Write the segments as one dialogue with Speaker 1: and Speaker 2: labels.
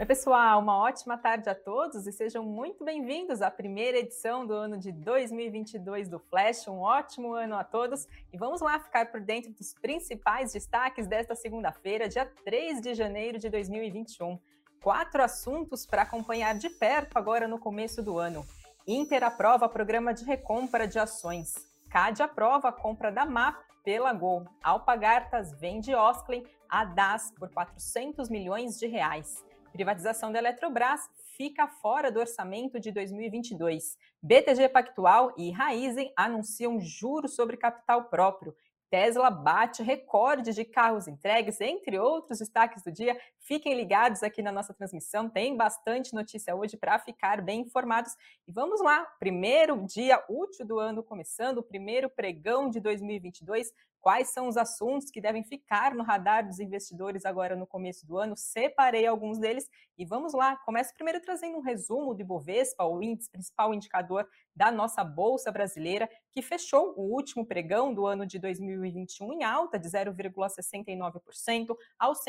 Speaker 1: Oi, pessoal, uma ótima tarde a todos e sejam muito bem-vindos à primeira edição do ano de 2022 do Flash. Um ótimo ano a todos e vamos lá ficar por dentro dos principais destaques desta segunda-feira, dia 3 de janeiro de 2021. Quatro assuntos para acompanhar de perto agora no começo do ano. Inter aprova programa de recompra de ações. CAD aprova a compra da MAP pela Gol. Alpagartas vende Osklen a DAS por 400 milhões de reais. Privatização da Eletrobras fica fora do orçamento de 2022. BTG Pactual e Raizen anunciam juros sobre capital próprio. Tesla bate recorde de carros entregues, entre outros destaques do dia. Fiquem ligados aqui na nossa transmissão, tem bastante notícia hoje para ficar bem informados. E vamos lá, primeiro dia útil do ano começando, o primeiro pregão de 2022 quais são os assuntos que devem ficar no radar dos investidores agora no começo do ano. Separei alguns deles e vamos lá. Começo primeiro trazendo um resumo do Ibovespa, o índice, principal indicador da nossa bolsa brasileira, que fechou o último pregão do ano de 2021 em alta de 0,69% aos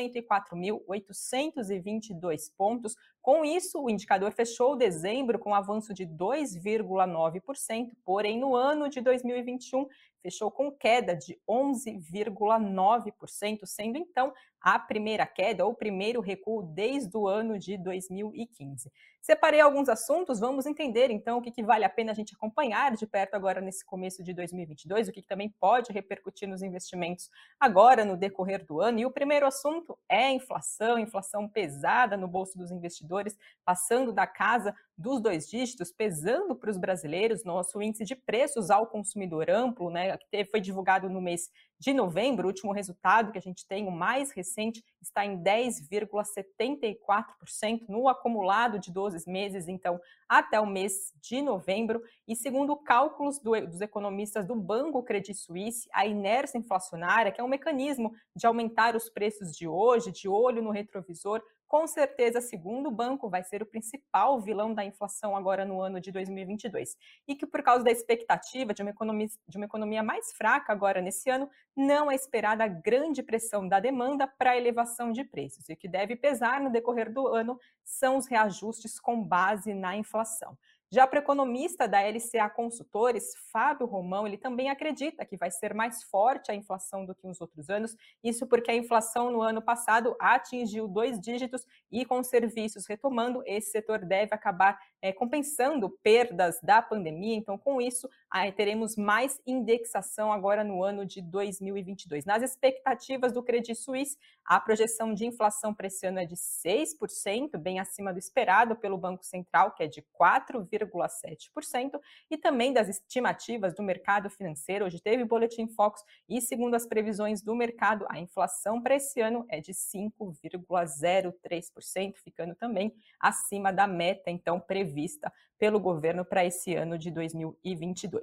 Speaker 1: 104.822 pontos. Com isso, o indicador fechou dezembro com um avanço de 2,9%, porém no ano de 2021 fechou com queda de 11,9%, sendo então a primeira queda ou primeiro recuo desde o ano de 2015. Separei alguns assuntos, vamos entender então o que, que, vale a pena a gente acompanhar de perto agora nesse começo de 2022, o que, que também pode repercutir nos investimentos agora no decorrer do ano. E o primeiro assunto é inflação, inflação pesada no bolso dos investidores, passando da casa dos dois dígitos, pesando para os brasileiros. Nosso índice de preços ao consumidor amplo, né, que foi divulgado no mês de novembro, o último resultado que a gente tem, o mais recente, está em 10,74% no acumulado de 12 meses, então, até o mês de novembro. E segundo cálculos do, dos economistas do Banco Credit Suisse, a inércia inflacionária, que é um mecanismo de aumentar os preços de hoje, de olho no retrovisor, com certeza, segundo o banco, vai ser o principal vilão da inflação agora no ano de 2022. E que, por causa da expectativa de uma economia, de uma economia mais fraca agora nesse ano, não é esperada grande pressão da demanda para elevação de preços. E o que deve pesar no decorrer do ano são os reajustes com base na inflação. Já para o economista da LCA Consultores, Fábio Romão, ele também acredita que vai ser mais forte a inflação do que nos outros anos, isso porque a inflação no ano passado atingiu dois dígitos e com serviços retomando, esse setor deve acabar é, compensando perdas da pandemia. Então, com isso, teremos mais indexação agora no ano de 2022. Nas expectativas do Credit Suisse, a projeção de inflação para esse ano é de 6%, bem acima do esperado pelo Banco Central, que é de 4,7%, e também das estimativas do mercado financeiro. Hoje teve boletim Focus e, segundo as previsões do mercado, a inflação para esse ano é de 5,03%, ficando também acima da meta, então, prevista pelo governo para esse ano de 2022.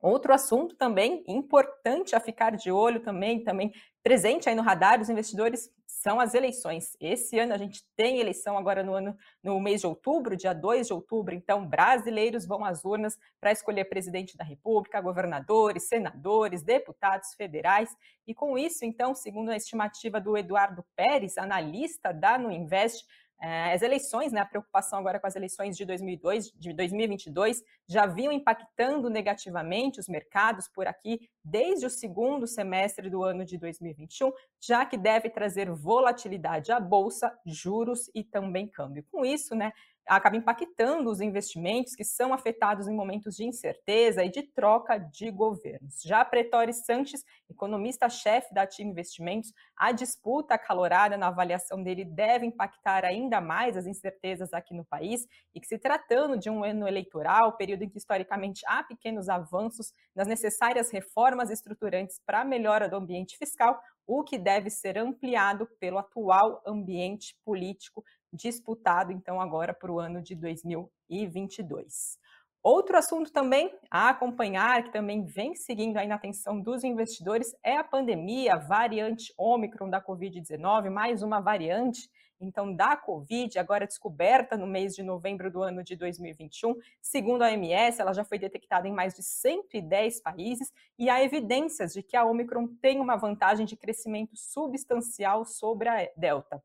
Speaker 1: Outro assunto também importante a ficar de olho também, também presente aí no radar dos investidores são as eleições. Esse ano a gente tem eleição agora no ano no mês de outubro, dia 2 de outubro, então brasileiros vão às urnas para escolher presidente da República, governadores, senadores, deputados federais. E com isso, então, segundo a estimativa do Eduardo Pérez, analista da Nuinvest, é, as eleições, né, a preocupação agora com as eleições de, 2002, de 2022 já vinham impactando negativamente os mercados por aqui desde o segundo semestre do ano de 2021, já que deve trazer volatilidade à bolsa, juros e também câmbio. Com isso, né, acaba impactando os investimentos que são afetados em momentos de incerteza e de troca de governos. Já Pretori Sanches, economista-chefe da TIM Investimentos, a disputa acalorada na avaliação dele deve impactar ainda mais as incertezas aqui no país e que se tratando de um ano eleitoral, período em que historicamente há pequenos avanços nas necessárias reformas estruturantes para a melhora do ambiente fiscal, o que deve ser ampliado pelo atual ambiente político disputado, então, agora para o ano de 2022. Outro assunto também a acompanhar, que também vem seguindo aí na atenção dos investidores, é a pandemia, a variante Ômicron da Covid-19, mais uma variante, então, da Covid, agora descoberta no mês de novembro do ano de 2021. Segundo a OMS, ela já foi detectada em mais de 110 países e há evidências de que a Omicron tem uma vantagem de crescimento substancial sobre a Delta.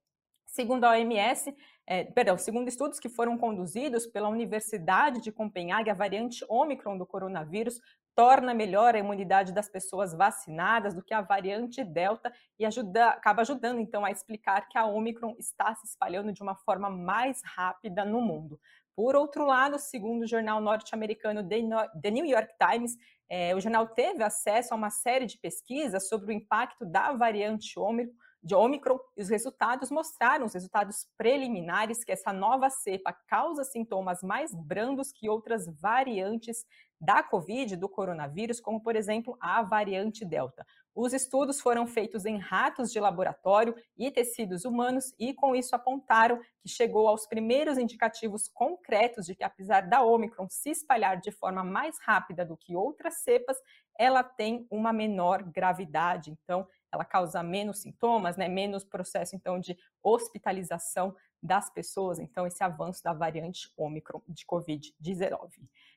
Speaker 1: Segundo a OMS, é, perdão, segundo estudos que foram conduzidos pela Universidade de Copenhague, a variante Ômicron do coronavírus torna melhor a imunidade das pessoas vacinadas do que a variante Delta e ajuda, acaba ajudando então a explicar que a Omicron está se espalhando de uma forma mais rápida no mundo. Por outro lado, segundo o jornal norte-americano The New York Times, é, o jornal teve acesso a uma série de pesquisas sobre o impacto da variante Omicron de Omicron e os resultados mostraram, os resultados preliminares, que essa nova cepa causa sintomas mais brandos que outras variantes da Covid, do coronavírus, como por exemplo a variante Delta. Os estudos foram feitos em ratos de laboratório e tecidos humanos e com isso apontaram que chegou aos primeiros indicativos concretos de que apesar da Omicron se espalhar de forma mais rápida do que outras cepas, ela tem uma menor gravidade. Então, ela causa menos sintomas, né, menos processo então de hospitalização das pessoas, então esse avanço da variante Ômicron de COVID-19.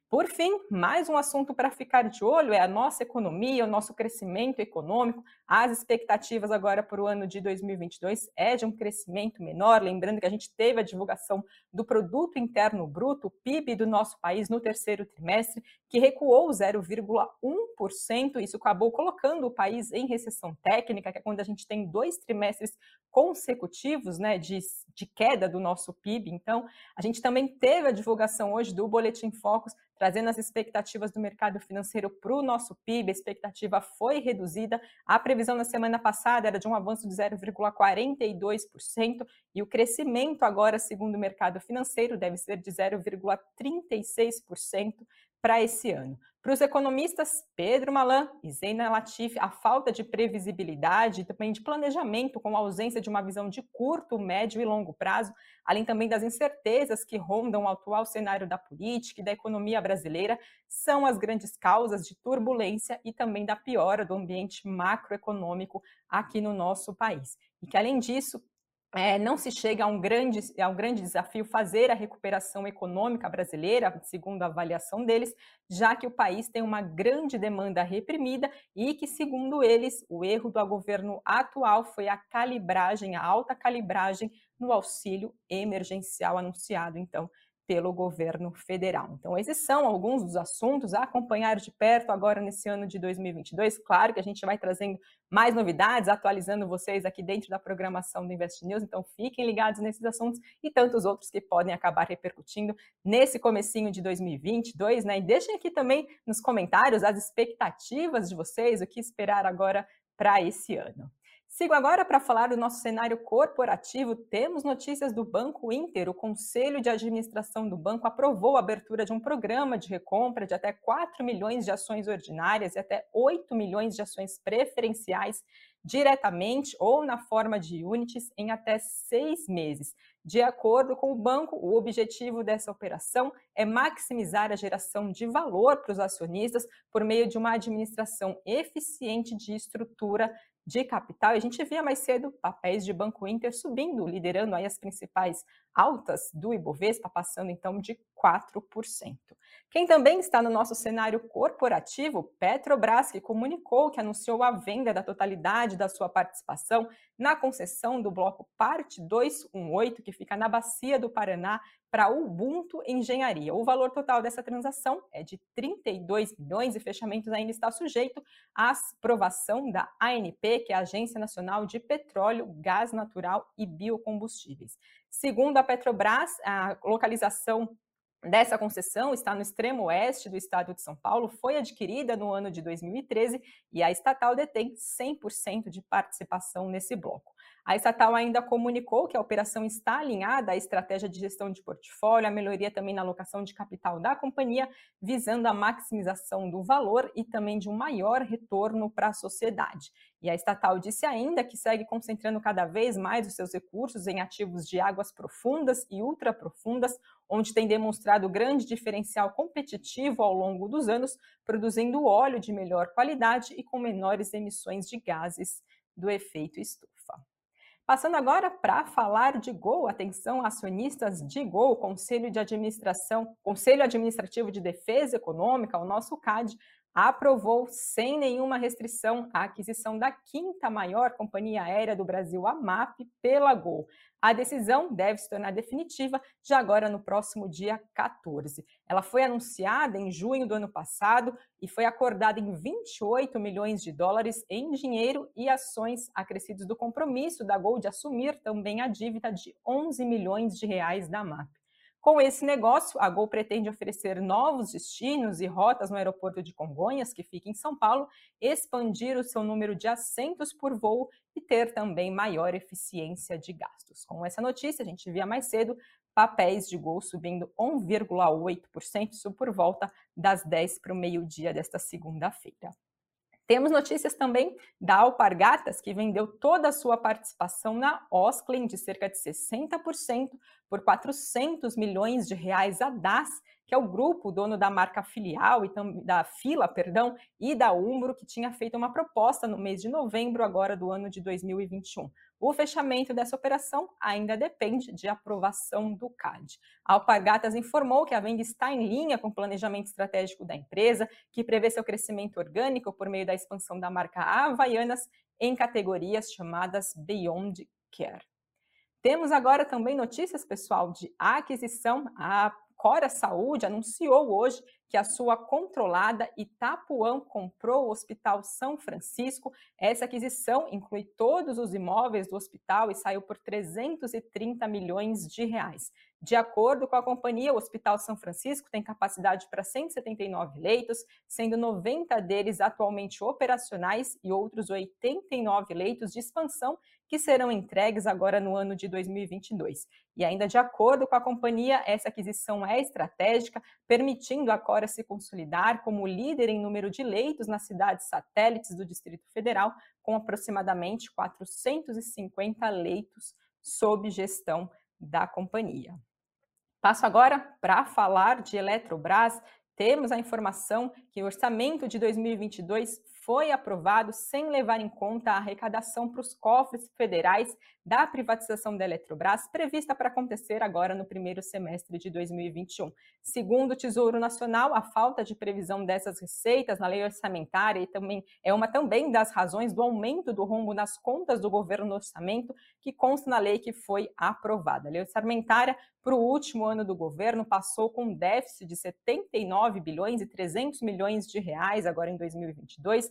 Speaker 1: Por fim, mais um assunto para ficar de olho é a nossa economia, o nosso crescimento econômico. As expectativas agora para o ano de 2022 é de um crescimento menor, lembrando que a gente teve a divulgação do produto interno bruto, PIB do nosso país no terceiro trimestre, que recuou 0,1%, isso acabou colocando o país em recessão técnica, que é quando a gente tem dois trimestres consecutivos, né, de, de queda do nosso PIB. Então, a gente também teve a divulgação hoje do Boletim Focus trazendo as expectativas do mercado financeiro para o nosso PIB, a expectativa foi reduzida. A previsão na semana passada era de um avanço de 0,42% e o crescimento agora, segundo o mercado financeiro, deve ser de 0,36% para esse ano. Para os economistas Pedro Malan e Zeina Latif, a falta de previsibilidade e também de planejamento, com a ausência de uma visão de curto, médio e longo prazo, além também das incertezas que rondam o atual cenário da política e da economia brasileira, são as grandes causas de turbulência e também da piora do ambiente macroeconômico aqui no nosso país. E que, além disso, é, não se chega a um, grande, a um grande desafio fazer a recuperação econômica brasileira, segundo a avaliação deles, já que o país tem uma grande demanda reprimida e que, segundo eles, o erro do governo atual foi a calibragem, a alta calibragem no auxílio emergencial anunciado, então, pelo governo federal. Então, esses são alguns dos assuntos a acompanhar de perto agora nesse ano de 2022. Claro que a gente vai trazendo mais novidades, atualizando vocês aqui dentro da programação do Invest News, então fiquem ligados nesses assuntos e tantos outros que podem acabar repercutindo nesse comecinho de 2022, né? E deixem aqui também nos comentários as expectativas de vocês, o que esperar agora para esse ano. Sigo agora para falar do nosso cenário corporativo. Temos notícias do Banco Inter. O Conselho de Administração do banco aprovou a abertura de um programa de recompra de até 4 milhões de ações ordinárias e até 8 milhões de ações preferenciais diretamente ou na forma de units em até seis meses. De acordo com o banco, o objetivo dessa operação é maximizar a geração de valor para os acionistas por meio de uma administração eficiente de estrutura de capital, a gente via mais cedo papéis de Banco Inter subindo, liderando aí as principais altas do Ibovespa, passando então de 4%. Quem também está no nosso cenário corporativo, Petrobras, que comunicou que anunciou a venda da totalidade da sua participação na concessão do bloco Parte 218, que fica na Bacia do Paraná, para Ubuntu Engenharia. O valor total dessa transação é de 32 milhões e fechamento ainda está sujeito à aprovação da ANP, que é a Agência Nacional de Petróleo, Gás Natural e Biocombustíveis. Segundo a Petrobras, a localização dessa concessão está no extremo oeste do estado de São Paulo, foi adquirida no ano de 2013 e a estatal detém 100% de participação nesse bloco. A estatal ainda comunicou que a operação está alinhada à estratégia de gestão de portfólio, a melhoria também na alocação de capital da companhia, visando a maximização do valor e também de um maior retorno para a sociedade. E a estatal disse ainda que segue concentrando cada vez mais os seus recursos em ativos de águas profundas e ultraprofundas, onde tem demonstrado grande diferencial competitivo ao longo dos anos, produzindo óleo de melhor qualidade e com menores emissões de gases do efeito estufa. Passando agora para falar de Gol, atenção acionistas de Gol, Conselho de Administração, Conselho Administrativo de Defesa Econômica, o nosso CAD, aprovou sem nenhuma restrição a aquisição da quinta maior companhia aérea do Brasil, a MAP, pela Gol. A decisão deve se tornar definitiva já agora no próximo dia 14. Ela foi anunciada em junho do ano passado e foi acordada em 28 milhões de dólares em dinheiro e ações acrescidos do compromisso da Gol de assumir também a dívida de 11 milhões de reais da MAP. Com esse negócio, a Gol pretende oferecer novos destinos e rotas no aeroporto de Congonhas, que fica em São Paulo, expandir o seu número de assentos por voo e ter também maior eficiência de gastos. Com essa notícia, a gente via mais cedo papéis de Gol subindo 1,8%, isso por volta das 10 para o meio-dia desta segunda-feira. Temos notícias também da Alpargatas, que vendeu toda a sua participação na Osklin de cerca de 60% por 400 milhões de reais a DAS, que é o grupo dono da marca filial e da Fila, perdão, e da Umbro, que tinha feito uma proposta no mês de novembro agora do ano de 2021. O fechamento dessa operação ainda depende de aprovação do CAD. A Alpargatas informou que a venda está em linha com o planejamento estratégico da empresa, que prevê seu crescimento orgânico por meio da expansão da marca Havaianas em categorias chamadas Beyond Care. Temos agora também notícias, pessoal, de aquisição. A Cora Saúde anunciou hoje que a sua controlada Itapuã comprou o Hospital São Francisco. Essa aquisição inclui todos os imóveis do hospital e saiu por 330 milhões de reais. De acordo com a companhia, o Hospital São Francisco tem capacidade para 179 leitos, sendo 90 deles atualmente operacionais e outros 89 leitos de expansão que serão entregues agora no ano de 2022. E ainda de acordo com a companhia, essa aquisição é estratégica, permitindo a Cora se consolidar como líder em número de leitos nas cidades satélites do Distrito Federal, com aproximadamente 450 leitos sob gestão da companhia. Passo agora para falar de Eletrobras. Temos a informação que o orçamento de 2022 foi aprovado sem levar em conta a arrecadação para os cofres federais da privatização da Eletrobras, prevista para acontecer agora no primeiro semestre de 2021. Segundo o Tesouro Nacional, a falta de previsão dessas receitas na lei orçamentária e também é uma também das razões do aumento do rombo nas contas do governo no orçamento, que consta na lei que foi aprovada. A lei orçamentária para o último ano do governo passou com um déficit de 79 bilhões e 300 milhões de reais agora em 2022.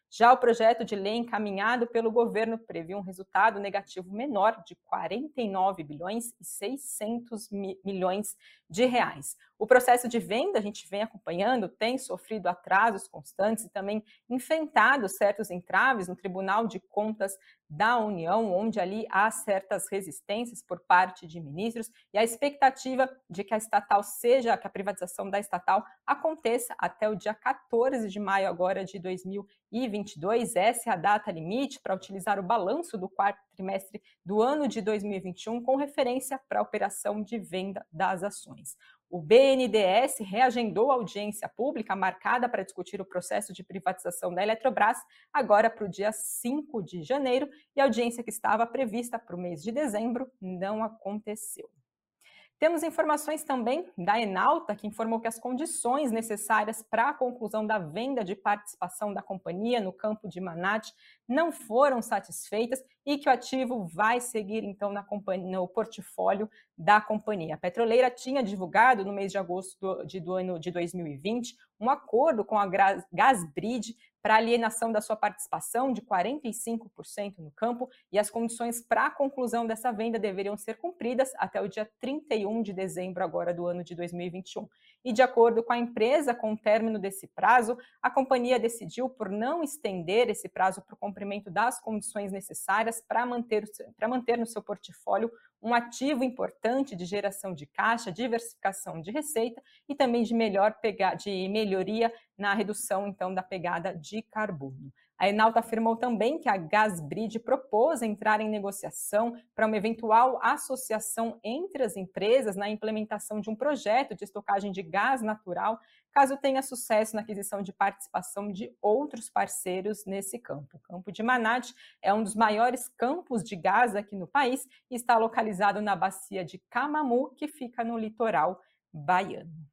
Speaker 1: Já o projeto de lei encaminhado pelo governo previu um resultado negativo menor de 49 bilhões e 600 milhões de reais. O processo de venda, a gente vem acompanhando, tem sofrido atrasos constantes e também enfrentado certos entraves no Tribunal de Contas da União, onde ali há certas resistências por parte de ministros, e a expectativa de que a estatal seja, que a privatização da estatal aconteça até o dia 14 de maio agora de 2022. Essa é a data limite para utilizar o balanço do quarto trimestre do ano de 2021 com referência para a operação de venda das ações. O BNDES reagendou a audiência pública marcada para discutir o processo de privatização da Eletrobras agora para o dia 5 de janeiro e a audiência que estava prevista para o mês de dezembro não aconteceu. Temos informações também da Enalta, que informou que as condições necessárias para a conclusão da venda de participação da companhia no campo de Manate não foram satisfeitas e que o ativo vai seguir, então, na no portfólio da companhia. A petroleira tinha divulgado no mês de agosto do, de, do ano de 2020 um acordo com a Gasbrid para alienação da sua participação de 45% no campo e as condições para a conclusão dessa venda deveriam ser cumpridas até o dia 31 de dezembro agora do ano de 2021. E de acordo com a empresa, com o término desse prazo, a companhia decidiu por não estender esse prazo para o cumprimento das condições necessárias para manter, para manter no seu portfólio um ativo importante de geração de caixa, diversificação de receita e também de melhor pegar, de melhoria na redução então da pegada de carbono. A Enalta afirmou também que a Gasbrid propôs entrar em negociação para uma eventual associação entre as empresas na implementação de um projeto de estocagem de gás natural, caso tenha sucesso na aquisição de participação de outros parceiros nesse campo. O campo de Manate é um dos maiores campos de gás aqui no país e está localizado na bacia de Camamu, que fica no litoral baiano.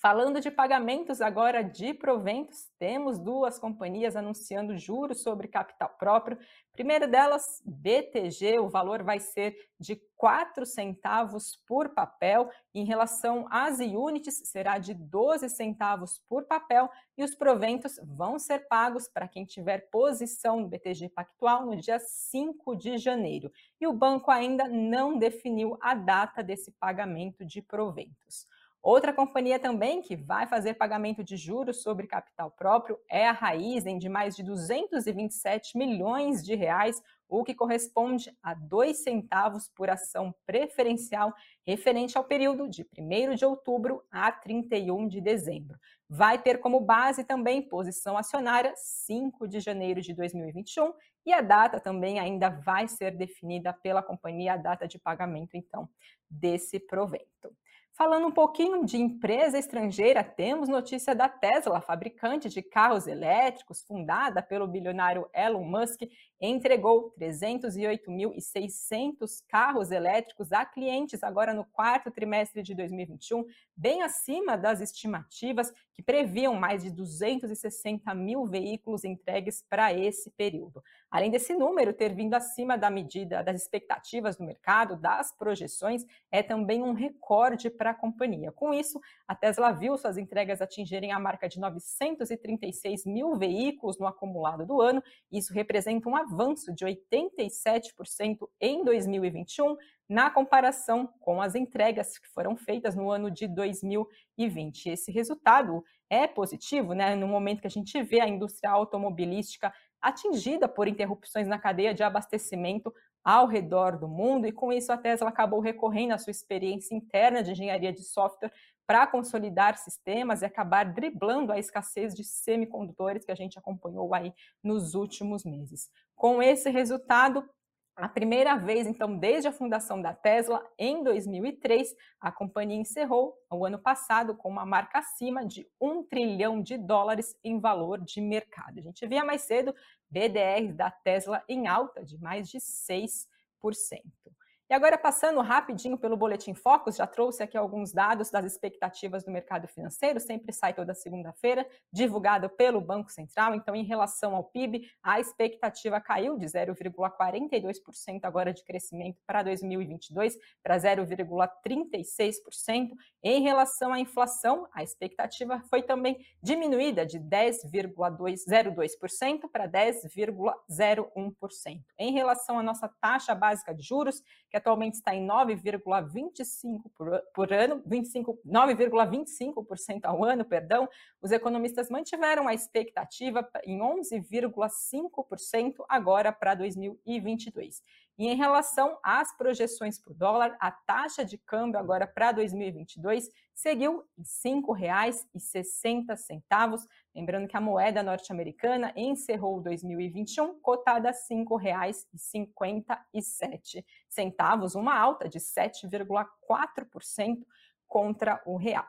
Speaker 1: Falando de pagamentos agora de proventos, temos duas companhias anunciando juros sobre capital próprio. Primeira delas, BTG, o valor vai ser de 4 centavos por papel. Em relação às units, será de 12 centavos por papel e os proventos vão ser pagos para quem tiver posição no BTG Pactual no dia 5 de janeiro. E o banco ainda não definiu a data desse pagamento de proventos. Outra companhia também que vai fazer pagamento de juros sobre capital próprio é a Raizen, de mais de 227 milhões de reais, o que corresponde a dois centavos por ação preferencial referente ao período de 1 de outubro a 31 de dezembro. Vai ter como base também posição acionária 5 de janeiro de 2021 e a data também ainda vai ser definida pela companhia, a data de pagamento então desse provento. Falando um pouquinho de empresa estrangeira, temos notícia da Tesla, fabricante de carros elétricos, fundada pelo bilionário Elon Musk, entregou 308.600 carros elétricos a clientes agora no quarto trimestre de 2021, bem acima das estimativas que previam mais de 260 mil veículos entregues para esse período. Além desse número ter vindo acima da medida das expectativas do mercado, das projeções, é também um recorde para a companhia. Com isso, a Tesla viu suas entregas atingirem a marca de 936 mil veículos no acumulado do ano. Isso representa um avanço de 87% em 2021 na comparação com as entregas que foram feitas no ano de 2020. Esse resultado é positivo, né, no momento que a gente vê a indústria automobilística atingida por interrupções na cadeia de abastecimento ao redor do mundo, e com isso a Tesla acabou recorrendo à sua experiência interna de engenharia de software para consolidar sistemas e acabar driblando a escassez de semicondutores que a gente acompanhou aí nos últimos meses. Com esse resultado, a primeira vez, então, desde a fundação da Tesla, em 2003, a companhia encerrou o ano passado com uma marca acima de um trilhão de dólares em valor de mercado. A gente via mais cedo BDR da Tesla em alta de mais de 6%. E agora, passando rapidinho pelo Boletim Focus, já trouxe aqui alguns dados das expectativas do mercado financeiro, sempre sai toda segunda-feira, divulgado pelo Banco Central. Então, em relação ao PIB, a expectativa caiu de 0,42% agora de crescimento para 2022 para 0,36%. Em relação à inflação, a expectativa foi também diminuída de 10,02% para 10,01%. Em relação à nossa taxa básica de juros, que atualmente está em 9,25% por, por ano, 9,25% ao ano, perdão, os economistas mantiveram a expectativa em 11,5% agora para 2022. E em relação às projeções por dólar, a taxa de câmbio agora para 2022 seguiu em R$ 5,60. Lembrando que a moeda norte-americana encerrou 2021 cotada a R$ 5,57, uma alta de 7,4% contra o real.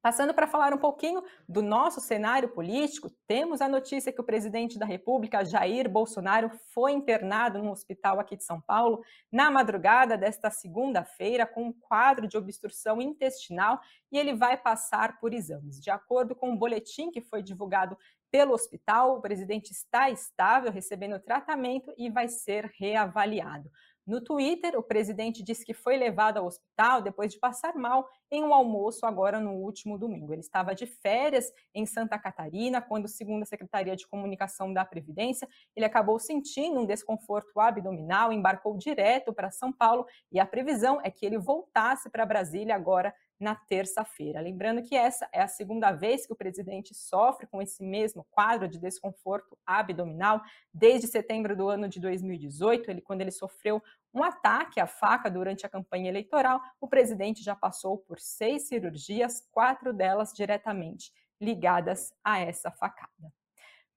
Speaker 1: Passando para falar um pouquinho do nosso cenário político, temos a notícia que o presidente da República, Jair Bolsonaro, foi internado no hospital aqui de São Paulo na madrugada desta segunda-feira com um quadro de obstrução intestinal e ele vai passar por exames. De acordo com o um boletim que foi divulgado pelo hospital, o presidente está estável, recebendo tratamento e vai ser reavaliado. No Twitter, o presidente disse que foi levado ao hospital depois de passar mal em um almoço agora no último domingo. Ele estava de férias em Santa Catarina, quando, segundo a Secretaria de Comunicação da Previdência, ele acabou sentindo um desconforto abdominal, embarcou direto para São Paulo e a previsão é que ele voltasse para Brasília agora na terça-feira. Lembrando que essa é a segunda vez que o presidente sofre com esse mesmo quadro de desconforto abdominal desde setembro do ano de 2018, ele quando ele sofreu um ataque à faca durante a campanha eleitoral, o presidente já passou por seis cirurgias, quatro delas diretamente ligadas a essa facada.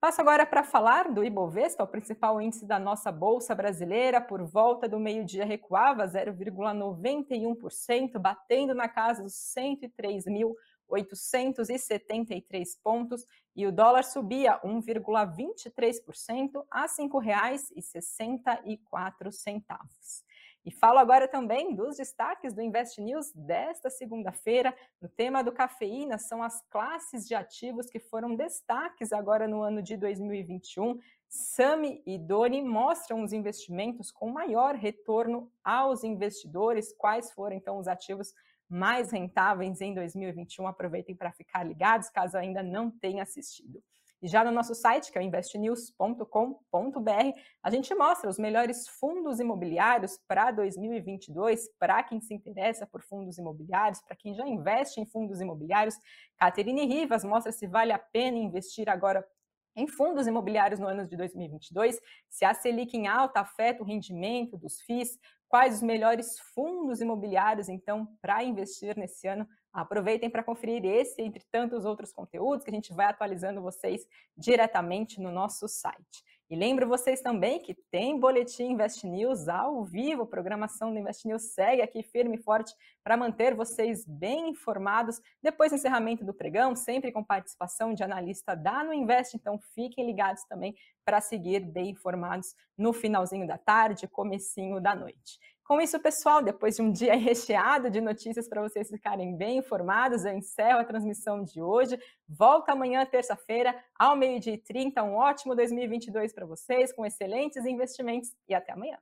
Speaker 1: Passo agora para falar do Ibovespa, o principal índice da nossa bolsa brasileira, por volta do meio-dia recuava 0,91%, batendo na casa dos 103.873 pontos, e o dólar subia 1,23% a R$ 5,64. E falo agora também dos destaques do Invest News desta segunda-feira. No tema do cafeína, são as classes de ativos que foram destaques agora no ano de 2021. Sami e Doni mostram os investimentos com maior retorno aos investidores. Quais foram então os ativos mais rentáveis em 2021? Aproveitem para ficar ligados, caso ainda não tenha assistido. E já no nosso site, que é o investnews.com.br, a gente mostra os melhores fundos imobiliários para 2022, para quem se interessa por fundos imobiliários, para quem já investe em fundos imobiliários. Caterine Rivas mostra se vale a pena investir agora em fundos imobiliários no ano de 2022, se a Selic em alta afeta o rendimento dos FIIs, quais os melhores fundos imobiliários, então, para investir nesse ano Aproveitem para conferir esse entre tantos outros conteúdos que a gente vai atualizando vocês diretamente no nosso site. E lembro vocês também que tem boletim Invest News ao vivo, a programação do Invest News segue aqui firme e forte para manter vocês bem informados depois do encerramento do pregão, sempre com participação de analista da No Invest, então fiquem ligados também para seguir bem informados no finalzinho da tarde, comecinho da noite. Com isso, pessoal, depois de um dia recheado de notícias para vocês ficarem bem informados, eu encerro a transmissão de hoje. Volta amanhã, terça-feira, ao meio-dia e 30. Um ótimo 2022 para vocês, com excelentes investimentos e até amanhã.